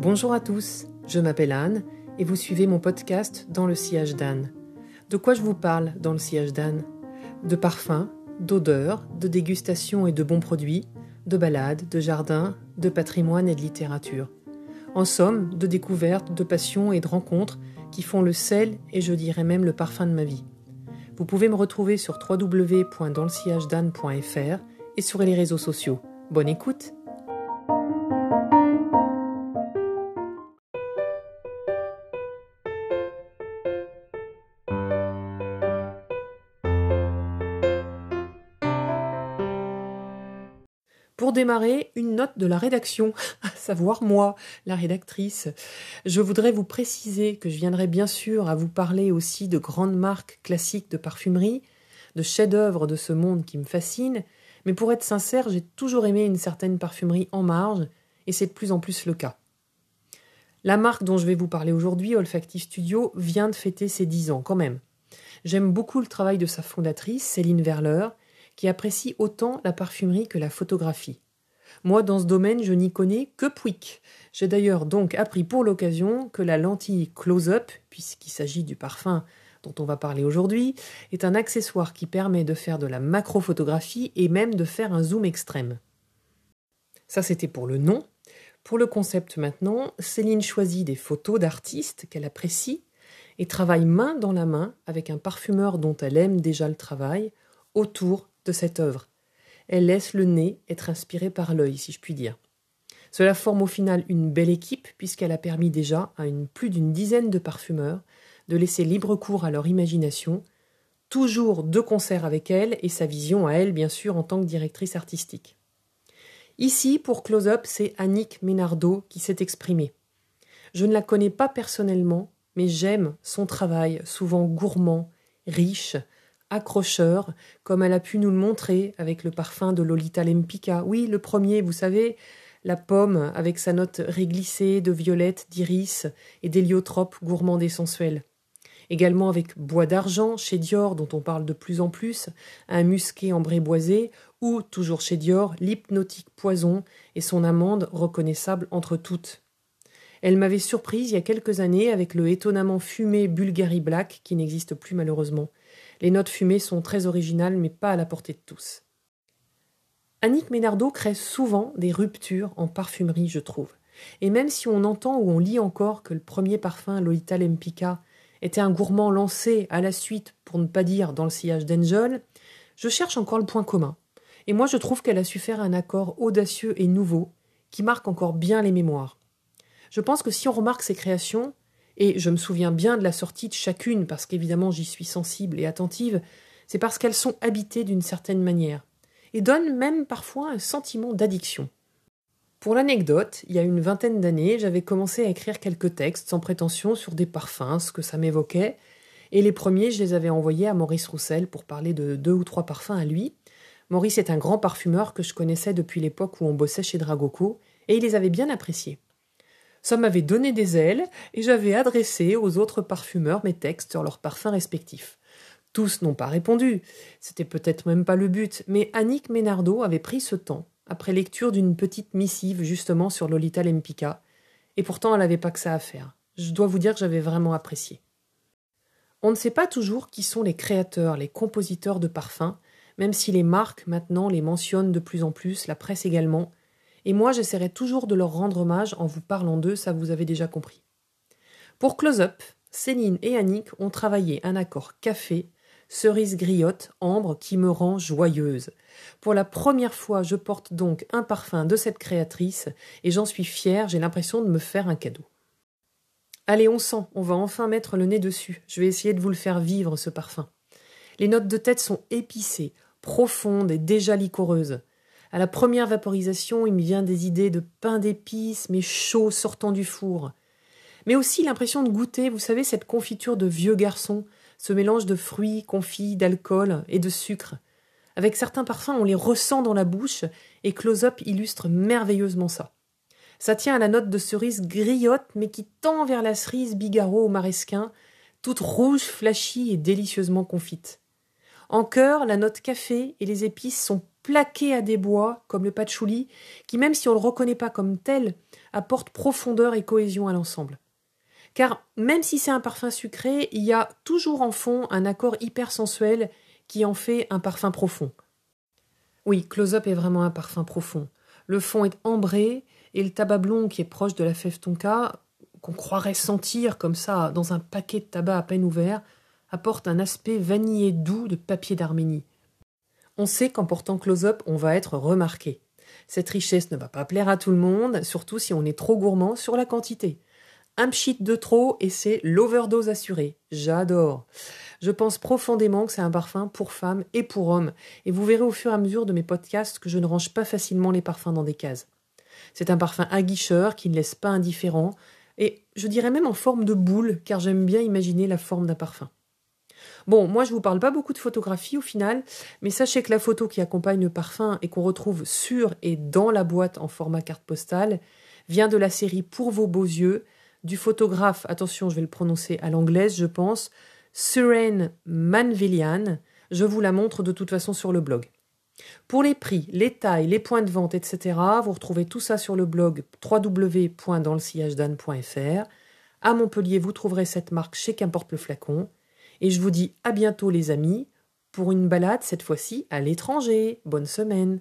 Bonjour à tous, je m'appelle Anne et vous suivez mon podcast Dans le sillage d'Anne. De quoi je vous parle dans le sillage d'Anne? De parfums, d'odeurs, de dégustation et de bons produits, de balades, de jardins, de patrimoine et de littérature. En somme, de découvertes, de passions et de rencontres qui font le sel et je dirais même le parfum de ma vie. Vous pouvez me retrouver sur www.danslesiagedanne.fr et sur les réseaux sociaux. Bonne écoute Pour démarrer, une note de la rédaction, à savoir moi, la rédactrice. Je voudrais vous préciser que je viendrai bien sûr à vous parler aussi de grandes marques classiques de parfumerie, de chefs-d'œuvre de ce monde qui me fascine, mais pour être sincère, j'ai toujours aimé une certaine parfumerie en marge, et c'est de plus en plus le cas. La marque dont je vais vous parler aujourd'hui, Olfactive Studio, vient de fêter ses dix ans quand même. J'aime beaucoup le travail de sa fondatrice, Céline Verleur, qui apprécie autant la parfumerie que la photographie. Moi, dans ce domaine, je n'y connais que Pouic. J'ai d'ailleurs donc appris pour l'occasion que la lentille close-up, puisqu'il s'agit du parfum dont on va parler aujourd'hui, est un accessoire qui permet de faire de la macrophotographie et même de faire un zoom extrême. Ça, c'était pour le nom. Pour le concept maintenant, Céline choisit des photos d'artistes qu'elle apprécie et travaille main dans la main avec un parfumeur dont elle aime déjà le travail autour cette œuvre. Elle laisse le nez être inspiré par l'œil, si je puis dire. Cela forme au final une belle équipe, puisqu'elle a permis déjà à une, plus d'une dizaine de parfumeurs de laisser libre cours à leur imagination, toujours de concert avec elle et sa vision à elle, bien sûr, en tant que directrice artistique. Ici, pour Close Up, c'est Annick Ménardeau qui s'est exprimée. Je ne la connais pas personnellement, mais j'aime son travail, souvent gourmand, riche, accrocheur, comme elle a pu nous le montrer avec le parfum de Lolita Lempicka. Oui, le premier, vous savez, la pomme avec sa note réglissée de violette, d'iris et d'héliotrope gourmand et sensuel. Également avec Bois d'argent chez Dior, dont on parle de plus en plus, un musqué ambré boisé, ou, toujours chez Dior, l'hypnotique poison et son amande reconnaissable entre toutes. Elle m'avait surprise il y a quelques années avec le étonnamment fumé Bulgari Black, qui n'existe plus malheureusement. Les notes fumées sont très originales, mais pas à la portée de tous. Annick Ménardeau crée souvent des ruptures en parfumerie, je trouve. Et même si on entend ou on lit encore que le premier parfum Lolita Lempicka était un gourmand lancé à la suite, pour ne pas dire dans le sillage d'Angel, je cherche encore le point commun. Et moi je trouve qu'elle a su faire un accord audacieux et nouveau, qui marque encore bien les mémoires. Je pense que si on remarque ces créations, et je me souviens bien de la sortie de chacune, parce qu'évidemment j'y suis sensible et attentive, c'est parce qu'elles sont habitées d'une certaine manière, et donnent même parfois un sentiment d'addiction. Pour l'anecdote, il y a une vingtaine d'années, j'avais commencé à écrire quelques textes sans prétention sur des parfums, ce que ça m'évoquait, et les premiers, je les avais envoyés à Maurice Roussel pour parler de deux ou trois parfums à lui. Maurice est un grand parfumeur que je connaissais depuis l'époque où on bossait chez Dragoco, et il les avait bien appréciés. Ça m'avait donné des ailes et j'avais adressé aux autres parfumeurs mes textes sur leurs parfums respectifs. Tous n'ont pas répondu, c'était peut-être même pas le but, mais Annick Ménardeau avait pris ce temps, après lecture d'une petite missive justement sur Lolita Lempicka, et pourtant elle n'avait pas que ça à faire. Je dois vous dire que j'avais vraiment apprécié. On ne sait pas toujours qui sont les créateurs, les compositeurs de parfums, même si les marques maintenant les mentionnent de plus en plus, la presse également, et moi j'essaierai toujours de leur rendre hommage en vous parlant d'eux, ça vous avez déjà compris. Pour Close Up, Céline et Annick ont travaillé un accord café, cerise griotte, ambre qui me rend joyeuse. Pour la première fois, je porte donc un parfum de cette créatrice et j'en suis fière, j'ai l'impression de me faire un cadeau. Allez, on sent, on va enfin mettre le nez dessus. Je vais essayer de vous le faire vivre, ce parfum. Les notes de tête sont épicées, profondes et déjà liquoreuses. À la première vaporisation, il me vient des idées de pain d'épices, mais chaud sortant du four. Mais aussi l'impression de goûter, vous savez, cette confiture de vieux garçon, ce mélange de fruits confits, d'alcool et de sucre. Avec certains parfums, on les ressent dans la bouche, et Close-Up illustre merveilleusement ça. Ça tient à la note de cerise griotte, mais qui tend vers la cerise bigarreau au maresquin, toute rouge, flashy et délicieusement confite. En cœur, la note café et les épices sont plaqué à des bois, comme le patchouli, qui, même si on ne le reconnaît pas comme tel, apporte profondeur et cohésion à l'ensemble. Car même si c'est un parfum sucré, il y a toujours en fond un accord hyper sensuel qui en fait un parfum profond. Oui, Close-up est vraiment un parfum profond. Le fond est ambré et le tabac blond qui est proche de la fève tonka, qu'on croirait sentir comme ça dans un paquet de tabac à peine ouvert, apporte un aspect vanillé doux de papier d'Arménie. On sait qu'en portant close-up, on va être remarqué. Cette richesse ne va pas plaire à tout le monde, surtout si on est trop gourmand sur la quantité. Un pchit de trop et c'est l'overdose assurée. J'adore. Je pense profondément que c'est un parfum pour femmes et pour hommes, et vous verrez au fur et à mesure de mes podcasts que je ne range pas facilement les parfums dans des cases. C'est un parfum aguicheur qui ne laisse pas indifférent, et je dirais même en forme de boule, car j'aime bien imaginer la forme d'un parfum. Bon, moi je vous parle pas beaucoup de photographie au final, mais sachez que la photo qui accompagne le parfum et qu'on retrouve sur et dans la boîte en format carte postale vient de la série Pour vos beaux yeux du photographe, attention je vais le prononcer à l'anglaise je pense, Suren Manvilian. Je vous la montre de toute façon sur le blog. Pour les prix, les tailles, les points de vente, etc., vous retrouvez tout ça sur le blog www.danslesiagedan.fr. À Montpellier, vous trouverez cette marque chez Qu'importe le flacon. Et je vous dis à bientôt les amis pour une balade cette fois-ci à l'étranger. Bonne semaine.